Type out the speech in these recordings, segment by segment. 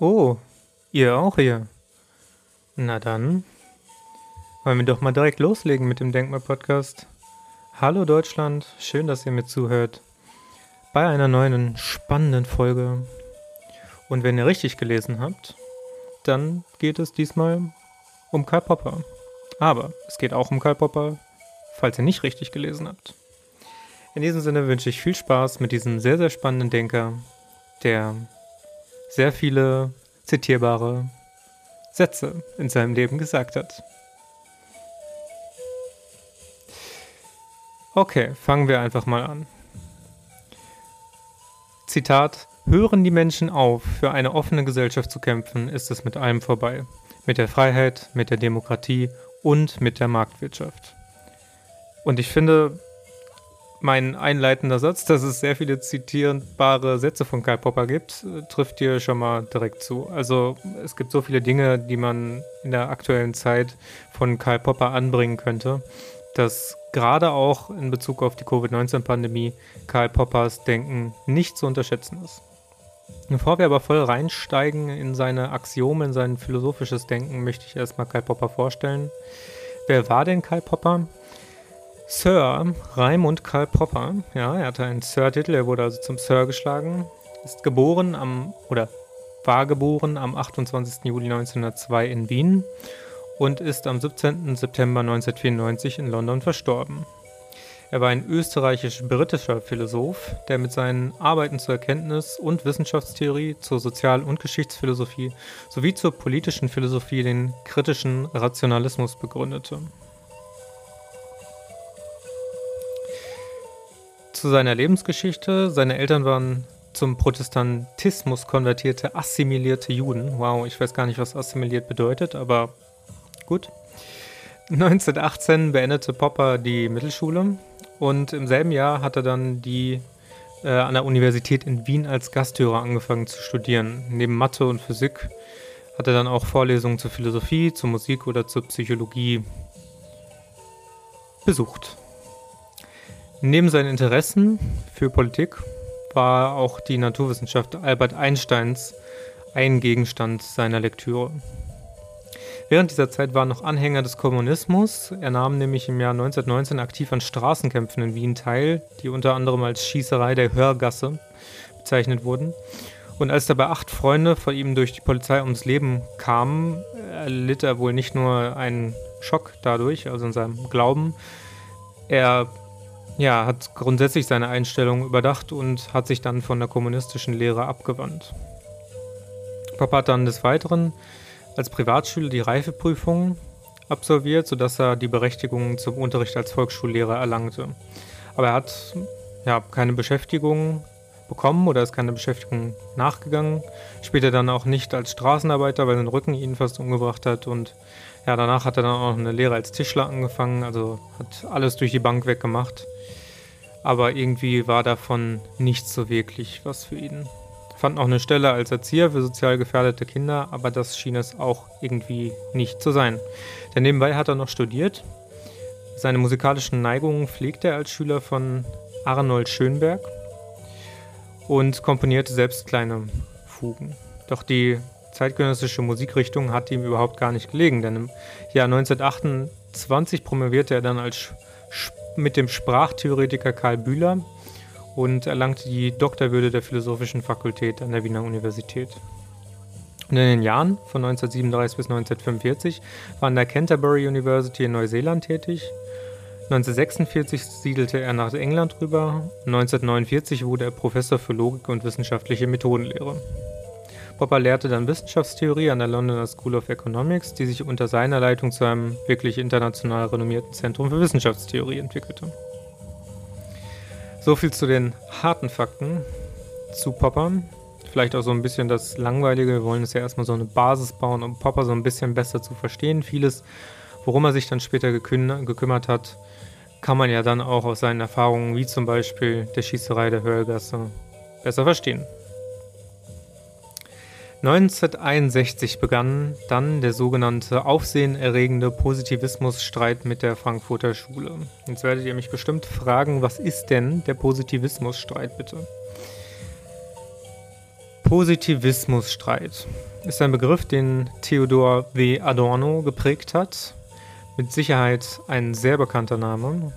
Oh, ihr auch hier. Na dann, wollen wir doch mal direkt loslegen mit dem Denkmal-Podcast. Hallo Deutschland, schön, dass ihr mir zuhört. Bei einer neuen spannenden Folge. Und wenn ihr richtig gelesen habt, dann geht es diesmal um Karl Popper. Aber es geht auch um Karl Popper, falls ihr nicht richtig gelesen habt. In diesem Sinne wünsche ich viel Spaß mit diesem sehr, sehr spannenden Denker, der sehr viele zitierbare Sätze in seinem Leben gesagt hat. Okay, fangen wir einfach mal an. Zitat: Hören die Menschen auf, für eine offene Gesellschaft zu kämpfen, ist es mit allem vorbei. Mit der Freiheit, mit der Demokratie und mit der Marktwirtschaft. Und ich finde, mein einleitender Satz, dass es sehr viele zitierbare Sätze von Karl Popper gibt, trifft hier schon mal direkt zu. Also es gibt so viele Dinge, die man in der aktuellen Zeit von Karl Popper anbringen könnte, dass gerade auch in Bezug auf die Covid-19-Pandemie Karl Poppers Denken nicht zu unterschätzen ist. Bevor wir aber voll reinsteigen in seine Axiome, in sein philosophisches Denken, möchte ich erstmal Karl Popper vorstellen. Wer war denn Karl Popper? Sir Raimund Karl Popper, ja, er hatte einen Sir-Titel, er wurde also zum Sir geschlagen, ist geboren am, oder war geboren am 28. Juli 1902 in Wien und ist am 17. September 1994 in London verstorben. Er war ein österreichisch-britischer Philosoph, der mit seinen Arbeiten zur Erkenntnis- und Wissenschaftstheorie, zur Sozial- und Geschichtsphilosophie sowie zur politischen Philosophie den kritischen Rationalismus begründete. Zu seiner Lebensgeschichte. Seine Eltern waren zum Protestantismus konvertierte, assimilierte Juden. Wow, ich weiß gar nicht, was assimiliert bedeutet, aber gut. 1918 beendete Popper die Mittelschule und im selben Jahr hat er dann die äh, an der Universität in Wien als Gasthörer angefangen zu studieren. Neben Mathe und Physik hat er dann auch Vorlesungen zur Philosophie, zur Musik oder zur Psychologie besucht. Neben seinen Interessen für Politik war auch die Naturwissenschaft Albert Einsteins ein Gegenstand seiner Lektüre. Während dieser Zeit war er noch Anhänger des Kommunismus. Er nahm nämlich im Jahr 1919 aktiv an Straßenkämpfen in Wien teil, die unter anderem als Schießerei der Hörgasse bezeichnet wurden. Und als dabei acht Freunde vor ihm durch die Polizei ums Leben kamen, erlitt er wohl nicht nur einen Schock dadurch, also in seinem Glauben. Er ja, hat grundsätzlich seine Einstellung überdacht und hat sich dann von der kommunistischen Lehre abgewandt. Papa hat dann des Weiteren als Privatschüler die Reifeprüfung absolviert, sodass er die Berechtigung zum Unterricht als Volksschullehrer erlangte. Aber er hat ja, keine Beschäftigung bekommen oder ist keine Beschäftigung nachgegangen. Später dann auch nicht als Straßenarbeiter, weil sein Rücken ihn fast umgebracht hat. Und ja, danach hat er dann auch eine Lehre als Tischler angefangen, also hat alles durch die Bank weggemacht aber irgendwie war davon nichts so wirklich was für ihn. Fand noch eine Stelle als Erzieher für sozial gefährdete Kinder, aber das schien es auch irgendwie nicht zu sein. Denn nebenbei hat er noch studiert. Seine musikalischen Neigungen pflegte er als Schüler von Arnold Schönberg und komponierte selbst kleine Fugen. Doch die zeitgenössische Musikrichtung hat ihm überhaupt gar nicht gelegen, denn im Jahr 1928 promovierte er dann als mit dem Sprachtheoretiker Karl Bühler und erlangte die Doktorwürde der Philosophischen Fakultät an der Wiener Universität. Und in den Jahren von 1937 bis 1945 war an der Canterbury University in Neuseeland tätig. 1946 siedelte er nach England rüber. 1949 wurde er Professor für Logik und wissenschaftliche Methodenlehre. Popper lehrte dann Wissenschaftstheorie an der Londoner School of Economics, die sich unter seiner Leitung zu einem wirklich international renommierten Zentrum für Wissenschaftstheorie entwickelte. So viel zu den harten Fakten zu Popper. Vielleicht auch so ein bisschen das Langweilige. Wir wollen es ja erstmal so eine Basis bauen, um Popper so ein bisschen besser zu verstehen. Vieles, worum er sich dann später geküm gekümmert hat, kann man ja dann auch aus seinen Erfahrungen, wie zum Beispiel der Schießerei der Hörgasse, besser verstehen. 1961 begann dann der sogenannte aufsehenerregende Positivismusstreit mit der Frankfurter Schule. Jetzt werdet ihr mich bestimmt fragen, was ist denn der Positivismusstreit bitte? Positivismusstreit ist ein Begriff, den Theodor W. Adorno geprägt hat. Mit Sicherheit ein sehr bekannter Name,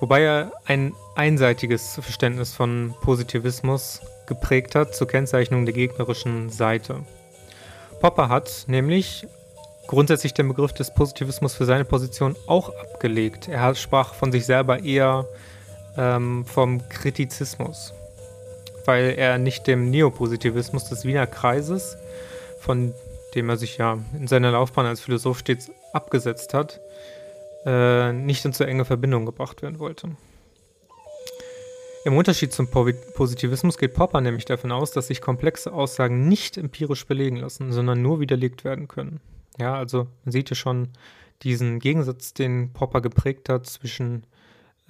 wobei er ein einseitiges Verständnis von Positivismus geprägt hat zur Kennzeichnung der gegnerischen Seite. Popper hat nämlich grundsätzlich den Begriff des Positivismus für seine Position auch abgelegt. Er sprach von sich selber eher ähm, vom Kritizismus weil er nicht dem Neopositivismus des Wiener Kreises, von dem er sich ja in seiner Laufbahn als Philosoph stets abgesetzt hat, äh, nicht in zu enge Verbindung gebracht werden wollte. Im Unterschied zum Positivismus geht Popper nämlich davon aus, dass sich komplexe Aussagen nicht empirisch belegen lassen, sondern nur widerlegt werden können. Ja, also man sieht ja schon diesen Gegensatz, den Popper geprägt hat zwischen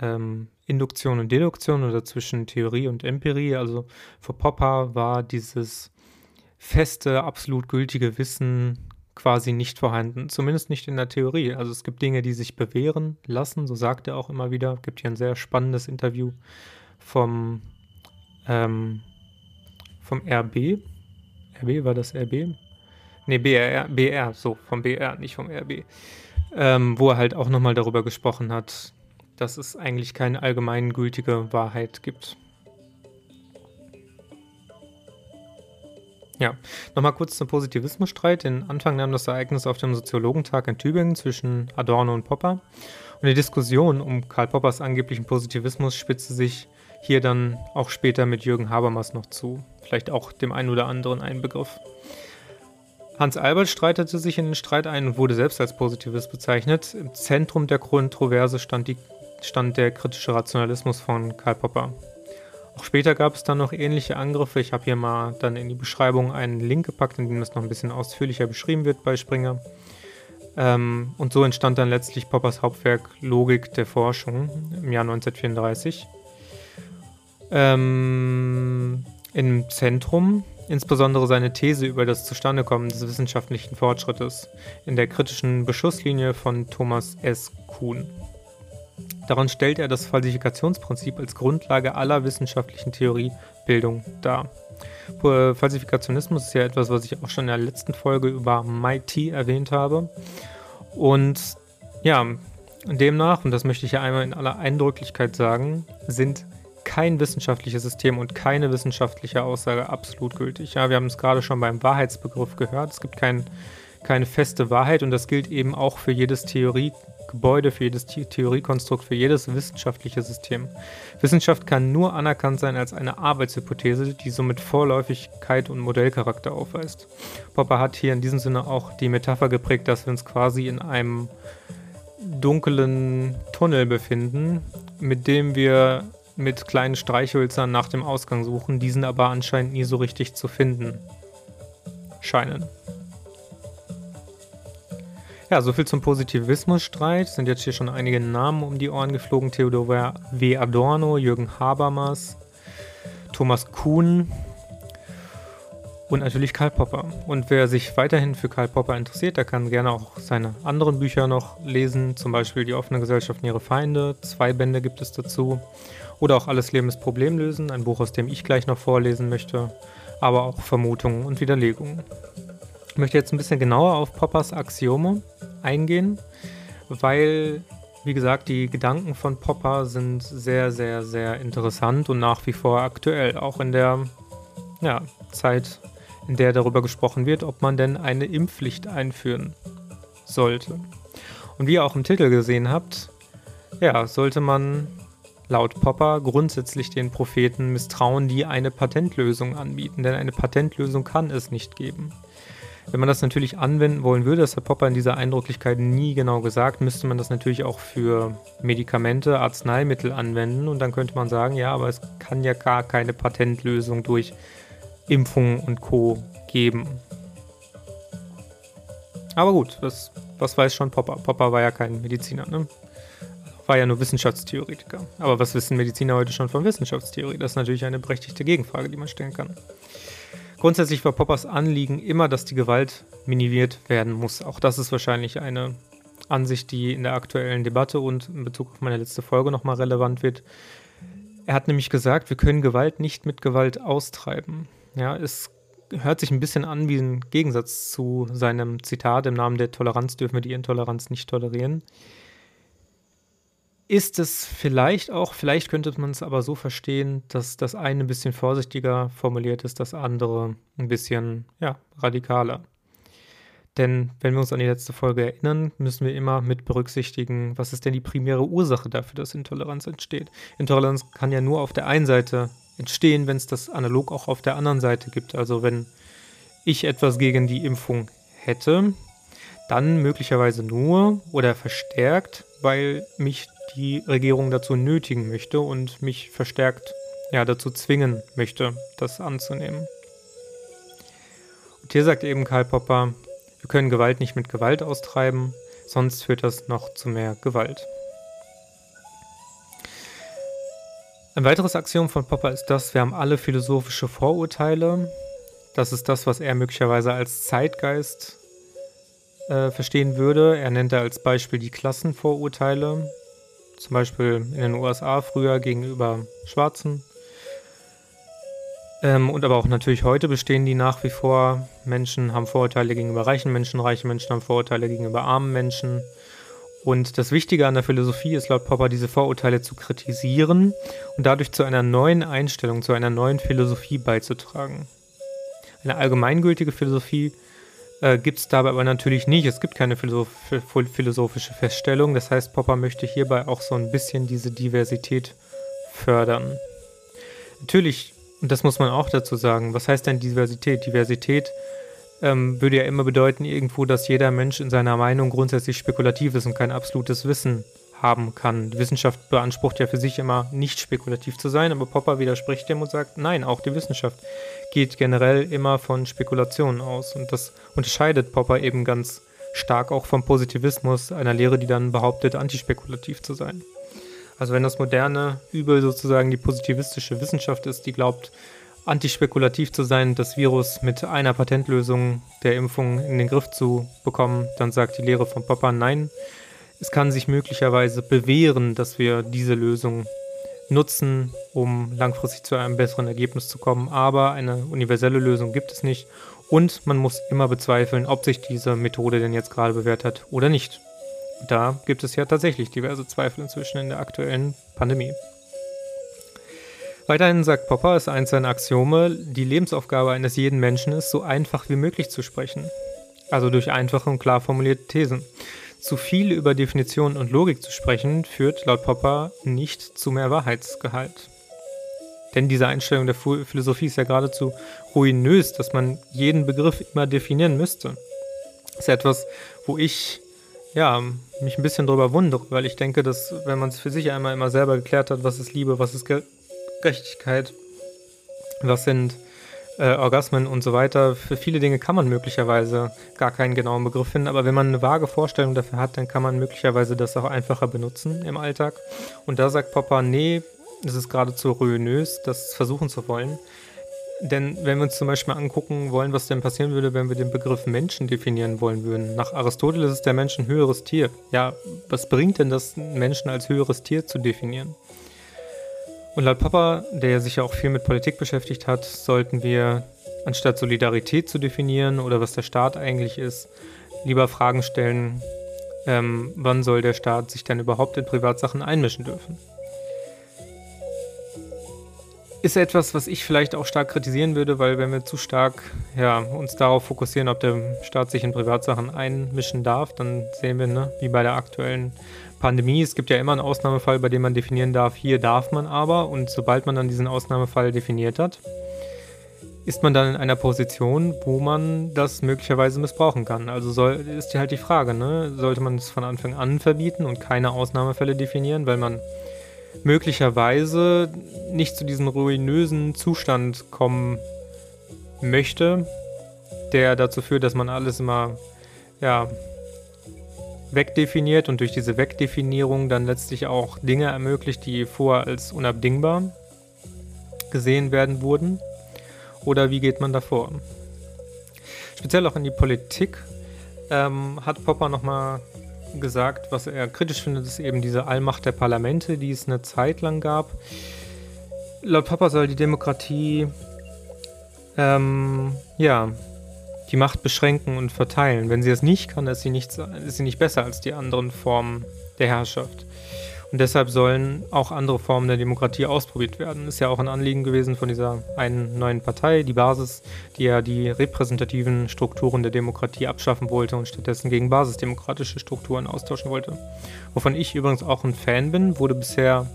ähm, Induktion und Deduktion oder zwischen Theorie und Empirie. Also für Popper war dieses feste, absolut gültige Wissen quasi nicht vorhanden, zumindest nicht in der Theorie. Also es gibt Dinge, die sich bewähren lassen, so sagt er auch immer wieder. Es gibt hier ein sehr spannendes Interview vom, ähm, vom RB. RB war das RB? Ne, BR, BR, so, vom BR, nicht vom RB. Ähm, wo er halt auch nochmal darüber gesprochen hat, dass es eigentlich keine allgemeingültige Wahrheit gibt. Ja, nochmal kurz zum Positivismusstreit. Den Anfang nahm das Ereignis auf dem Soziologentag in Tübingen zwischen Adorno und Popper. Und die Diskussion um Karl Poppers angeblichen Positivismus spitzte sich hier dann auch später mit Jürgen Habermas noch zu. Vielleicht auch dem einen oder anderen ein Begriff. Hans Albert streitete sich in den Streit ein und wurde selbst als Positivist bezeichnet. Im Zentrum der Kontroverse stand die stand der kritische Rationalismus von Karl Popper. Auch später gab es dann noch ähnliche Angriffe. Ich habe hier mal dann in die Beschreibung einen Link gepackt, in dem das noch ein bisschen ausführlicher beschrieben wird bei Springer. Ähm, und so entstand dann letztlich Poppers Hauptwerk Logik der Forschung im Jahr 1934. Ähm, Im Zentrum insbesondere seine These über das Zustandekommen des wissenschaftlichen Fortschrittes in der kritischen Beschusslinie von Thomas S. Kuhn. Daran stellt er das Falsifikationsprinzip als Grundlage aller wissenschaftlichen Theoriebildung dar. Falsifikationismus ist ja etwas, was ich auch schon in der letzten Folge über MIT erwähnt habe. Und ja, demnach, und das möchte ich ja einmal in aller Eindrücklichkeit sagen, sind kein wissenschaftliches System und keine wissenschaftliche Aussage absolut gültig. Ja, wir haben es gerade schon beim Wahrheitsbegriff gehört. Es gibt kein, keine feste Wahrheit und das gilt eben auch für jedes Theorie, Gebäude, für jedes Theoriekonstrukt, für jedes wissenschaftliche System. Wissenschaft kann nur anerkannt sein als eine Arbeitshypothese, die somit Vorläufigkeit und Modellcharakter aufweist. Popper hat hier in diesem Sinne auch die Metapher geprägt, dass wir uns quasi in einem dunklen Tunnel befinden, mit dem wir mit kleinen Streichhölzern nach dem Ausgang suchen, diesen aber anscheinend nie so richtig zu finden scheinen. Ja, soviel zum Positivismusstreit. Sind jetzt hier schon einige Namen um die Ohren geflogen. Theodor W. Adorno, Jürgen Habermas, Thomas Kuhn und natürlich Karl Popper. Und wer sich weiterhin für Karl Popper interessiert, der kann gerne auch seine anderen Bücher noch lesen. Zum Beispiel Die offene Gesellschaft und ihre Feinde. Zwei Bände gibt es dazu. Oder auch Alles Leben ist Problem lösen. Ein Buch, aus dem ich gleich noch vorlesen möchte. Aber auch Vermutungen und Widerlegungen. Ich möchte jetzt ein bisschen genauer auf Poppers Axiome eingehen, weil, wie gesagt, die Gedanken von Popper sind sehr, sehr, sehr interessant und nach wie vor aktuell, auch in der ja, Zeit, in der darüber gesprochen wird, ob man denn eine Impfpflicht einführen sollte. Und wie ihr auch im Titel gesehen habt, ja, sollte man laut Popper grundsätzlich den Propheten misstrauen, die eine Patentlösung anbieten, denn eine Patentlösung kann es nicht geben. Wenn man das natürlich anwenden wollen würde, das hat Popper in dieser Eindrücklichkeit nie genau gesagt, müsste man das natürlich auch für Medikamente, Arzneimittel anwenden und dann könnte man sagen, ja, aber es kann ja gar keine Patentlösung durch Impfungen und Co. geben. Aber gut, was, was weiß schon Popper? Popper war ja kein Mediziner, ne? War ja nur Wissenschaftstheoretiker. Aber was wissen Mediziner heute schon von Wissenschaftstheorie? Das ist natürlich eine berechtigte Gegenfrage, die man stellen kann. Grundsätzlich war Poppers Anliegen immer, dass die Gewalt minimiert werden muss. Auch das ist wahrscheinlich eine Ansicht, die in der aktuellen Debatte und in Bezug auf meine letzte Folge nochmal relevant wird. Er hat nämlich gesagt, wir können Gewalt nicht mit Gewalt austreiben. Ja, es hört sich ein bisschen an wie ein Gegensatz zu seinem Zitat, im Namen der Toleranz dürfen wir die Intoleranz nicht tolerieren. Ist es vielleicht auch, vielleicht könnte man es aber so verstehen, dass das eine ein bisschen vorsichtiger formuliert ist, das andere ein bisschen ja, radikaler. Denn wenn wir uns an die letzte Folge erinnern, müssen wir immer mit berücksichtigen, was ist denn die primäre Ursache dafür, dass Intoleranz entsteht. Intoleranz kann ja nur auf der einen Seite entstehen, wenn es das analog auch auf der anderen Seite gibt. Also wenn ich etwas gegen die Impfung hätte, dann möglicherweise nur oder verstärkt, weil mich die Regierung dazu nötigen möchte und mich verstärkt ja, dazu zwingen möchte, das anzunehmen. Und hier sagt eben Karl Popper, wir können Gewalt nicht mit Gewalt austreiben, sonst führt das noch zu mehr Gewalt. Ein weiteres Axiom von Popper ist das, wir haben alle philosophische Vorurteile. Das ist das, was er möglicherweise als Zeitgeist äh, verstehen würde. Er nennt da als Beispiel die Klassenvorurteile. Zum Beispiel in den USA früher gegenüber Schwarzen. Ähm, und aber auch natürlich heute bestehen die nach wie vor. Menschen haben Vorurteile gegenüber reichen Menschen, reiche Menschen haben Vorurteile gegenüber armen Menschen. Und das Wichtige an der Philosophie ist laut Popper, diese Vorurteile zu kritisieren und dadurch zu einer neuen Einstellung, zu einer neuen Philosophie beizutragen. Eine allgemeingültige Philosophie äh, gibt es dabei aber natürlich nicht. Es gibt keine philosoph philosophische Feststellung. Das heißt, Popper möchte hierbei auch so ein bisschen diese Diversität fördern. Natürlich, und das muss man auch dazu sagen, was heißt denn Diversität? Diversität ähm, würde ja immer bedeuten irgendwo, dass jeder Mensch in seiner Meinung grundsätzlich spekulativ ist und kein absolutes Wissen haben kann. Die Wissenschaft beansprucht ja für sich immer nicht spekulativ zu sein, aber Popper widerspricht dem und sagt, nein, auch die Wissenschaft geht generell immer von Spekulationen aus. Und das unterscheidet Popper eben ganz stark auch vom Positivismus, einer Lehre, die dann behauptet, antispekulativ zu sein. Also wenn das moderne Übel sozusagen die positivistische Wissenschaft ist, die glaubt, antispekulativ zu sein, das Virus mit einer Patentlösung der Impfung in den Griff zu bekommen, dann sagt die Lehre von Popper nein. Es kann sich möglicherweise bewähren, dass wir diese Lösung nutzen, um langfristig zu einem besseren Ergebnis zu kommen, aber eine universelle Lösung gibt es nicht und man muss immer bezweifeln, ob sich diese Methode denn jetzt gerade bewährt hat oder nicht. Da gibt es ja tatsächlich diverse Zweifel inzwischen in der aktuellen Pandemie. Weiterhin sagt Popper, ist eins seiner Axiome, die Lebensaufgabe eines jeden Menschen ist, so einfach wie möglich zu sprechen. Also durch einfache und klar formulierte Thesen. Zu viel über Definition und Logik zu sprechen, führt laut Popper nicht zu mehr Wahrheitsgehalt. Denn diese Einstellung der Philosophie ist ja geradezu ruinös, dass man jeden Begriff immer definieren müsste. Das ist etwas, wo ich ja, mich ein bisschen drüber wundere, weil ich denke, dass wenn man es für sich einmal immer selber geklärt hat, was ist Liebe, was ist Gerechtigkeit, was sind äh, Orgasmen und so weiter. Für viele Dinge kann man möglicherweise gar keinen genauen Begriff finden, aber wenn man eine vage Vorstellung dafür hat, dann kann man möglicherweise das auch einfacher benutzen im Alltag. Und da sagt Popper, nee, das ist geradezu ruinös, das versuchen zu wollen. Denn wenn wir uns zum Beispiel angucken wollen, was denn passieren würde, wenn wir den Begriff Menschen definieren wollen würden. Nach Aristoteles ist der Mensch ein höheres Tier. Ja, was bringt denn das, Menschen als höheres Tier zu definieren? Und laut Papa, der sich ja auch viel mit Politik beschäftigt hat, sollten wir, anstatt Solidarität zu definieren oder was der Staat eigentlich ist, lieber Fragen stellen, ähm, wann soll der Staat sich denn überhaupt in Privatsachen einmischen dürfen? Ist etwas, was ich vielleicht auch stark kritisieren würde, weil wenn wir zu stark ja, uns darauf fokussieren, ob der Staat sich in Privatsachen einmischen darf, dann sehen wir, ne, wie bei der aktuellen Pandemie, es gibt ja immer einen Ausnahmefall, bei dem man definieren darf, hier darf man aber. Und sobald man dann diesen Ausnahmefall definiert hat, ist man dann in einer Position, wo man das möglicherweise missbrauchen kann. Also soll, ist halt die Frage, ne? sollte man es von Anfang an verbieten und keine Ausnahmefälle definieren, weil man möglicherweise nicht zu diesem ruinösen Zustand kommen möchte, der dazu führt, dass man alles immer ja, wegdefiniert und durch diese Wegdefinierung dann letztlich auch Dinge ermöglicht, die vorher als unabdingbar gesehen werden wurden? Oder wie geht man davor? Speziell auch in die Politik ähm, hat Popper nochmal gesagt, was er kritisch findet, ist eben diese Allmacht der Parlamente, die es eine Zeit lang gab. Laut Popper soll die Demokratie ähm, ja, die Macht beschränken und verteilen. Wenn sie es nicht kann, ist sie nicht, ist sie nicht besser als die anderen Formen der Herrschaft. Und deshalb sollen auch andere Formen der Demokratie ausprobiert werden. Ist ja auch ein Anliegen gewesen von dieser einen neuen Partei, die Basis, die ja die repräsentativen Strukturen der Demokratie abschaffen wollte und stattdessen gegen basisdemokratische Strukturen austauschen wollte. Wovon ich übrigens auch ein Fan bin, wurde bisher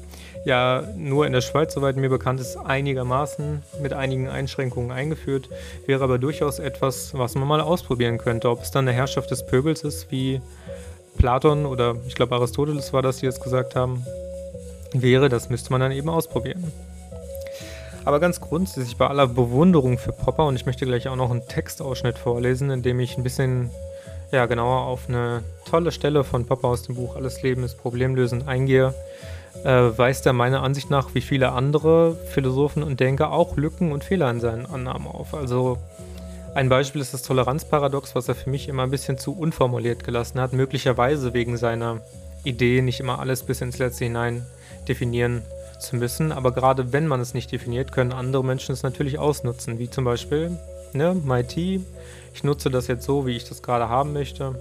ja nur in der Schweiz, soweit mir bekannt ist, einigermaßen mit einigen Einschränkungen eingeführt, wäre aber durchaus etwas, was man mal ausprobieren könnte. Ob es dann eine Herrschaft des Pöbels ist, wie Platon oder ich glaube Aristoteles war das, die es gesagt haben, wäre, das müsste man dann eben ausprobieren. Aber ganz grundsätzlich bei aller Bewunderung für Popper und ich möchte gleich auch noch einen Textausschnitt vorlesen, in dem ich ein bisschen ja, genauer auf eine tolle Stelle von Popper aus dem Buch Alles Leben ist Problemlösen eingehe, äh, weist er meiner Ansicht nach wie viele andere Philosophen und Denker auch Lücken und Fehler in seinen Annahmen auf. Also ein Beispiel ist das Toleranzparadox, was er für mich immer ein bisschen zu unformuliert gelassen hat, möglicherweise wegen seiner Idee, nicht immer alles bis ins Letzte hinein definieren zu müssen. Aber gerade wenn man es nicht definiert, können andere Menschen es natürlich ausnutzen, wie zum Beispiel ne, MIT. Ich nutze das jetzt so, wie ich das gerade haben möchte.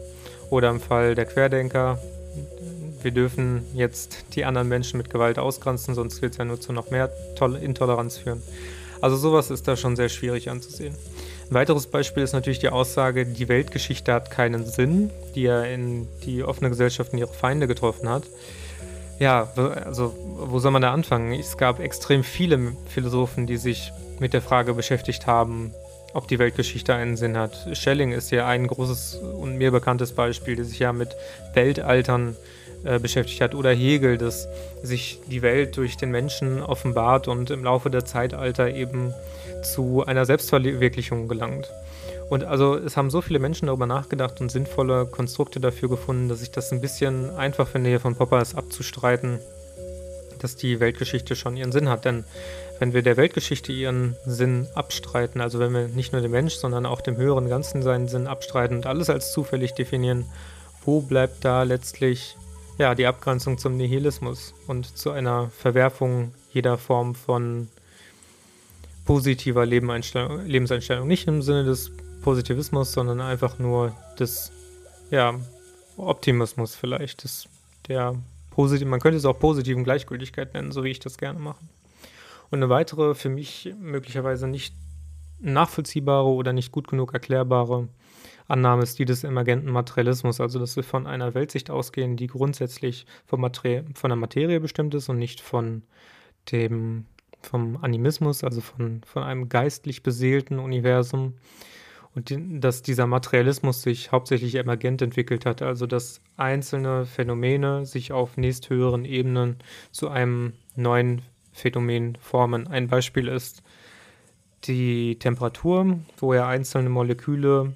Oder im Fall der Querdenker, wir dürfen jetzt die anderen Menschen mit Gewalt ausgrenzen, sonst wird es ja nur zu noch mehr Intoleranz führen. Also sowas ist da schon sehr schwierig anzusehen. Ein weiteres Beispiel ist natürlich die Aussage, die Weltgeschichte hat keinen Sinn, die ja in die offene Gesellschaft in ihre Feinde getroffen hat. Ja, also wo soll man da anfangen? Es gab extrem viele Philosophen, die sich mit der Frage beschäftigt haben, ob die Weltgeschichte einen Sinn hat. Schelling ist ja ein großes und mir bekanntes Beispiel, der sich ja mit Weltaltern äh, beschäftigt hat. Oder Hegel, dass sich die Welt durch den Menschen offenbart und im Laufe der Zeitalter eben zu einer Selbstverwirklichung gelangt. Und also es haben so viele Menschen darüber nachgedacht und sinnvolle Konstrukte dafür gefunden, dass ich das ein bisschen einfach finde, hier von Popper es abzustreiten, dass die Weltgeschichte schon ihren Sinn hat. Denn wenn wir der Weltgeschichte ihren Sinn abstreiten, also wenn wir nicht nur dem Mensch, sondern auch dem höheren Ganzen seinen Sinn abstreiten und alles als zufällig definieren, wo bleibt da letztlich ja, die Abgrenzung zum Nihilismus und zu einer Verwerfung jeder Form von positiver Lebenseinstellung. Nicht im Sinne des Positivismus, sondern einfach nur des ja, Optimismus vielleicht. Des, der positiv, man könnte es auch positiven Gleichgültigkeit nennen, so wie ich das gerne mache. Und eine weitere, für mich möglicherweise nicht nachvollziehbare oder nicht gut genug erklärbare Annahme ist die des emergenten Materialismus, also dass wir von einer Weltsicht ausgehen, die grundsätzlich von, Materie, von der Materie bestimmt ist und nicht von dem vom Animismus, also von, von einem geistlich beseelten Universum. Und die, dass dieser Materialismus sich hauptsächlich emergent entwickelt hat, also dass einzelne Phänomene sich auf nächsthöheren Ebenen zu einem neuen Phänomen formen. Ein Beispiel ist die Temperatur, wo ja einzelne Moleküle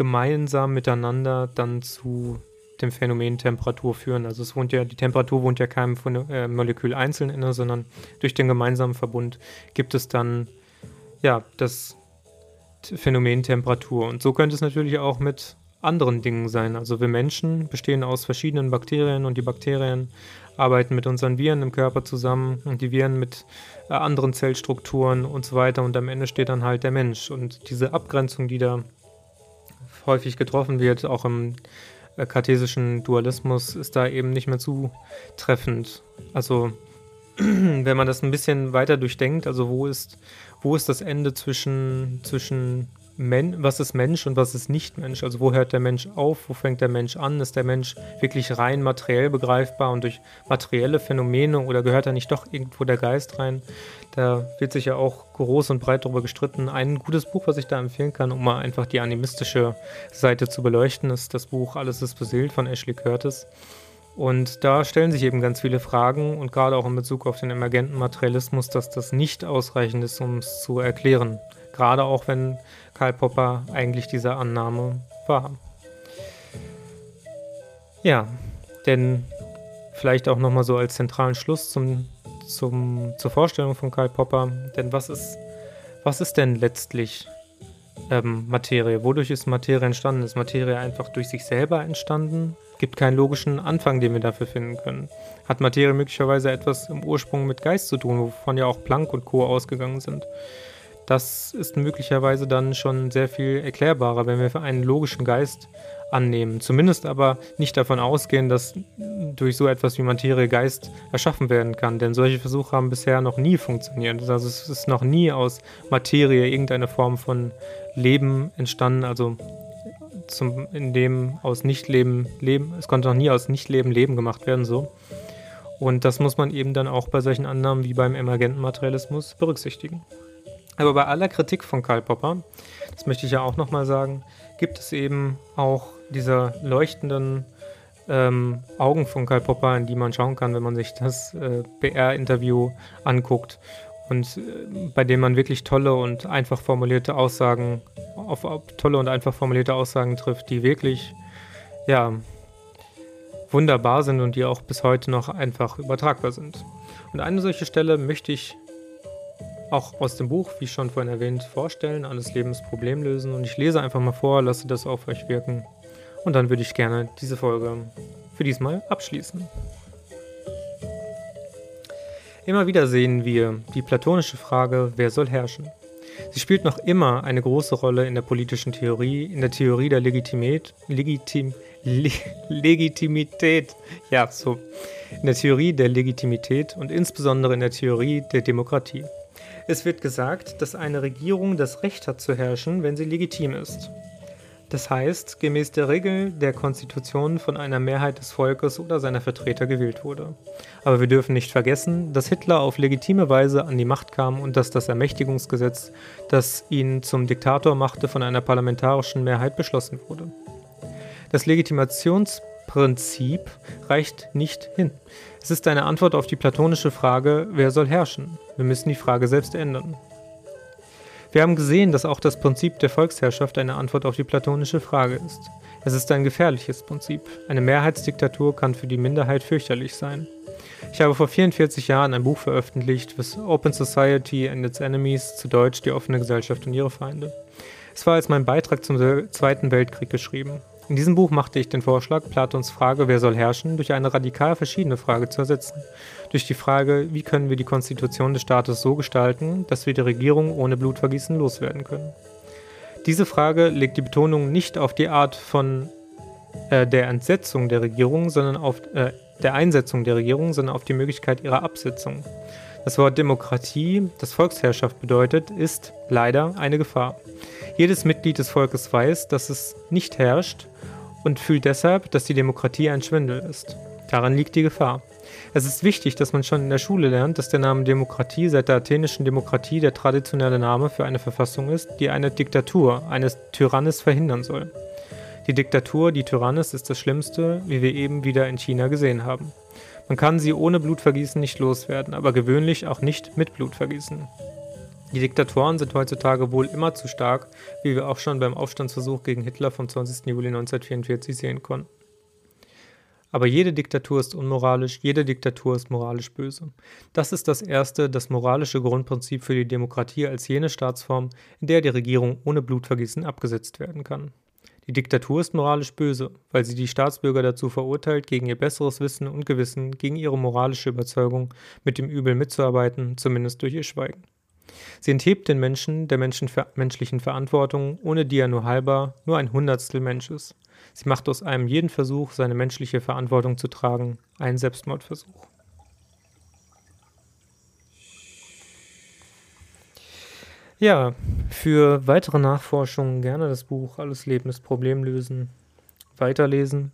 gemeinsam miteinander dann zu dem Phänomen Temperatur führen. Also es wohnt ja, die Temperatur wohnt ja keinem äh, Molekül einzeln inne, sondern durch den gemeinsamen Verbund gibt es dann ja das Phänomen Temperatur. Und so könnte es natürlich auch mit anderen Dingen sein. Also wir Menschen bestehen aus verschiedenen Bakterien und die Bakterien arbeiten mit unseren Viren im Körper zusammen und die Viren mit äh, anderen Zellstrukturen und so weiter und am Ende steht dann halt der Mensch. Und diese Abgrenzung, die da häufig getroffen wird, auch im äh, kartesischen Dualismus, ist da eben nicht mehr zutreffend. Also wenn man das ein bisschen weiter durchdenkt, also wo ist, wo ist das Ende zwischen, zwischen Men was ist Mensch und was ist nicht Mensch? Also wo hört der Mensch auf, wo fängt der Mensch an? Ist der Mensch wirklich rein materiell begreifbar und durch materielle Phänomene oder gehört da nicht doch irgendwo der Geist rein? Da wird sich ja auch groß und breit darüber gestritten. Ein gutes Buch, was ich da empfehlen kann, um mal einfach die animistische Seite zu beleuchten, ist das Buch Alles ist beseelt von Ashley Curtis. Und da stellen sich eben ganz viele Fragen und gerade auch in Bezug auf den emergenten Materialismus, dass das nicht ausreichend ist, um es zu erklären. Gerade auch wenn Karl Popper eigentlich diese Annahme war. Ja, denn vielleicht auch nochmal so als zentralen Schluss zum, zum, zur Vorstellung von Karl Popper, denn was ist, was ist denn letztlich ähm, Materie? Wodurch ist Materie entstanden? Ist Materie einfach durch sich selber entstanden? Gibt keinen logischen Anfang, den wir dafür finden können. Hat Materie möglicherweise etwas im Ursprung mit Geist zu tun, wovon ja auch Planck und Co. ausgegangen sind? Das ist möglicherweise dann schon sehr viel erklärbarer, wenn wir einen logischen Geist annehmen. Zumindest aber nicht davon ausgehen, dass durch so etwas wie Materie Geist erschaffen werden kann. Denn solche Versuche haben bisher noch nie funktioniert. Also es ist noch nie aus Materie irgendeine Form von Leben entstanden. Also zum, in dem aus Nichtleben Leben, es konnte noch nie aus Nichtleben Leben gemacht werden, so. Und das muss man eben dann auch bei solchen Annahmen wie beim emergenten Materialismus berücksichtigen. Aber bei aller Kritik von Karl Popper, das möchte ich ja auch nochmal sagen, gibt es eben auch diese leuchtenden ähm, Augen von Karl Popper, in die man schauen kann, wenn man sich das äh, BR-Interview anguckt und äh, bei dem man wirklich tolle und einfach formulierte Aussagen auf, auf, tolle und einfach formulierte Aussagen trifft, die wirklich ja wunderbar sind und die auch bis heute noch einfach übertragbar sind. Und eine solche Stelle möchte ich auch aus dem Buch, wie schon vorhin erwähnt, vorstellen, alles Lebensproblem lösen. Und ich lese einfach mal vor, lasse das auf euch wirken. Und dann würde ich gerne diese Folge für diesmal abschließen. Immer wieder sehen wir die platonische Frage, wer soll herrschen? Sie spielt noch immer eine große Rolle in der politischen Theorie, in der Theorie der Legitimität, Legitim, Le Legitimität, ja, so, in der Theorie der Legitimität und insbesondere in der Theorie der Demokratie. Es wird gesagt, dass eine Regierung das Recht hat zu herrschen, wenn sie legitim ist. Das heißt, gemäß der Regel der Konstitution von einer Mehrheit des Volkes oder seiner Vertreter gewählt wurde. Aber wir dürfen nicht vergessen, dass Hitler auf legitime Weise an die Macht kam und dass das Ermächtigungsgesetz, das ihn zum Diktator machte, von einer parlamentarischen Mehrheit beschlossen wurde. Das Legitimationsprinzip reicht nicht hin. Es ist eine Antwort auf die platonische Frage, wer soll herrschen? Wir müssen die Frage selbst ändern. Wir haben gesehen, dass auch das Prinzip der Volksherrschaft eine Antwort auf die platonische Frage ist. Es ist ein gefährliches Prinzip. Eine Mehrheitsdiktatur kann für die Minderheit fürchterlich sein. Ich habe vor 44 Jahren ein Buch veröffentlicht, das Open Society and its Enemies, zu Deutsch die offene Gesellschaft und ihre Feinde. Es war als mein Beitrag zum Zweiten Weltkrieg geschrieben. In diesem Buch machte ich den Vorschlag, Platons Frage, wer soll herrschen, durch eine radikal verschiedene Frage zu ersetzen. Durch die Frage, wie können wir die Konstitution des Staates so gestalten, dass wir die Regierung ohne Blutvergießen loswerden können. Diese Frage legt die Betonung nicht auf die Art von äh, der Entsetzung der Regierung, sondern auf äh, der Einsetzung der Regierung, sondern auf die Möglichkeit ihrer Absetzung. Das Wort Demokratie, das Volksherrschaft bedeutet, ist leider eine Gefahr. Jedes Mitglied des Volkes weiß, dass es nicht herrscht und fühlt deshalb, dass die Demokratie ein Schwindel ist. Daran liegt die Gefahr. Es ist wichtig, dass man schon in der Schule lernt, dass der Name Demokratie seit der athenischen Demokratie der traditionelle Name für eine Verfassung ist, die eine Diktatur, eines Tyrannes verhindern soll. Die Diktatur, die Tyrannis, ist das Schlimmste, wie wir eben wieder in China gesehen haben. Man kann sie ohne Blutvergießen nicht loswerden, aber gewöhnlich auch nicht mit Blutvergießen. Die Diktatoren sind heutzutage wohl immer zu stark, wie wir auch schon beim Aufstandsversuch gegen Hitler vom 20. Juli 1944 sehen konnten. Aber jede Diktatur ist unmoralisch, jede Diktatur ist moralisch böse. Das ist das erste, das moralische Grundprinzip für die Demokratie als jene Staatsform, in der die Regierung ohne Blutvergießen abgesetzt werden kann. Die Diktatur ist moralisch böse, weil sie die Staatsbürger dazu verurteilt, gegen ihr besseres Wissen und Gewissen, gegen ihre moralische Überzeugung mit dem Übel mitzuarbeiten, zumindest durch ihr Schweigen. Sie enthebt den Menschen der Menschen menschlichen Verantwortung, ohne die er nur halber, nur ein Hundertstel Mensch ist. Sie macht aus einem jeden Versuch, seine menschliche Verantwortung zu tragen, einen Selbstmordversuch. Ja, für weitere Nachforschungen gerne das Buch Alles Leben ist Problem lösen, weiterlesen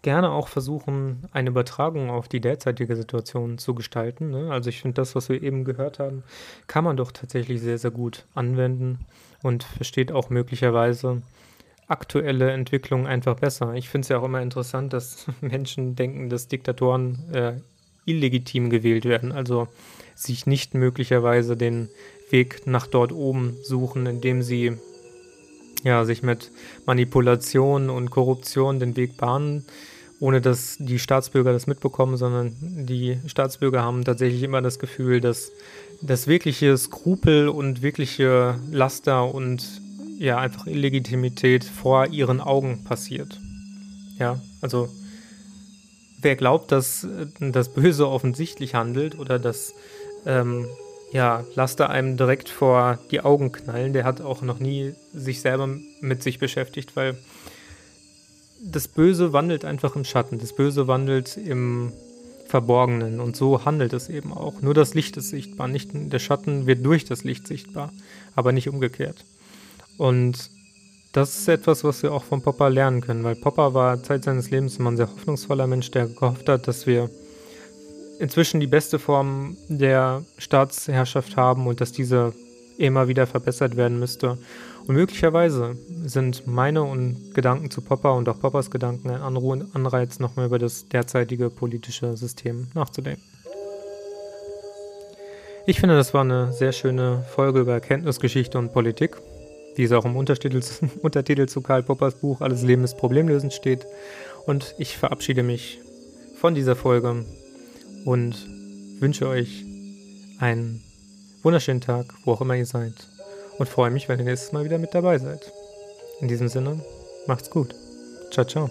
gerne auch versuchen, eine Übertragung auf die derzeitige Situation zu gestalten. Ne? Also ich finde, das, was wir eben gehört haben, kann man doch tatsächlich sehr, sehr gut anwenden und versteht auch möglicherweise aktuelle Entwicklungen einfach besser. Ich finde es ja auch immer interessant, dass Menschen denken, dass Diktatoren äh, illegitim gewählt werden, also sich nicht möglicherweise den Weg nach dort oben suchen, indem sie ja, sich mit Manipulation und Korruption den Weg bahnen, ohne dass die Staatsbürger das mitbekommen, sondern die Staatsbürger haben tatsächlich immer das Gefühl, dass das wirkliche Skrupel und wirkliche Laster und ja, einfach Illegitimität vor ihren Augen passiert. Ja, also wer glaubt, dass das Böse offensichtlich handelt oder dass ähm, ja, Laster einem direkt vor die Augen knallen. Der hat auch noch nie sich selber mit sich beschäftigt, weil das Böse wandelt einfach im Schatten. Das Böse wandelt im Verborgenen und so handelt es eben auch. Nur das Licht ist sichtbar, nicht der Schatten wird durch das Licht sichtbar, aber nicht umgekehrt. Und das ist etwas, was wir auch von Popper lernen können, weil Popper war Zeit seines Lebens immer ein sehr hoffnungsvoller Mensch, der gehofft hat, dass wir inzwischen die beste Form der Staatsherrschaft haben und dass diese immer wieder verbessert werden müsste. Und möglicherweise sind meine und Gedanken zu Popper und auch Poppers Gedanken ein Anreiz, nochmal über das derzeitige politische System nachzudenken. Ich finde, das war eine sehr schöne Folge über Erkenntnisgeschichte und Politik, wie es auch im Untertitel, Untertitel zu Karl Poppers Buch Alles Leben ist problemlösend steht. Und ich verabschiede mich von dieser Folge und wünsche euch einen wunderschönen Tag, wo auch immer ihr seid. Und freue mich, wenn ihr nächstes Mal wieder mit dabei seid. In diesem Sinne, macht's gut. Ciao, ciao.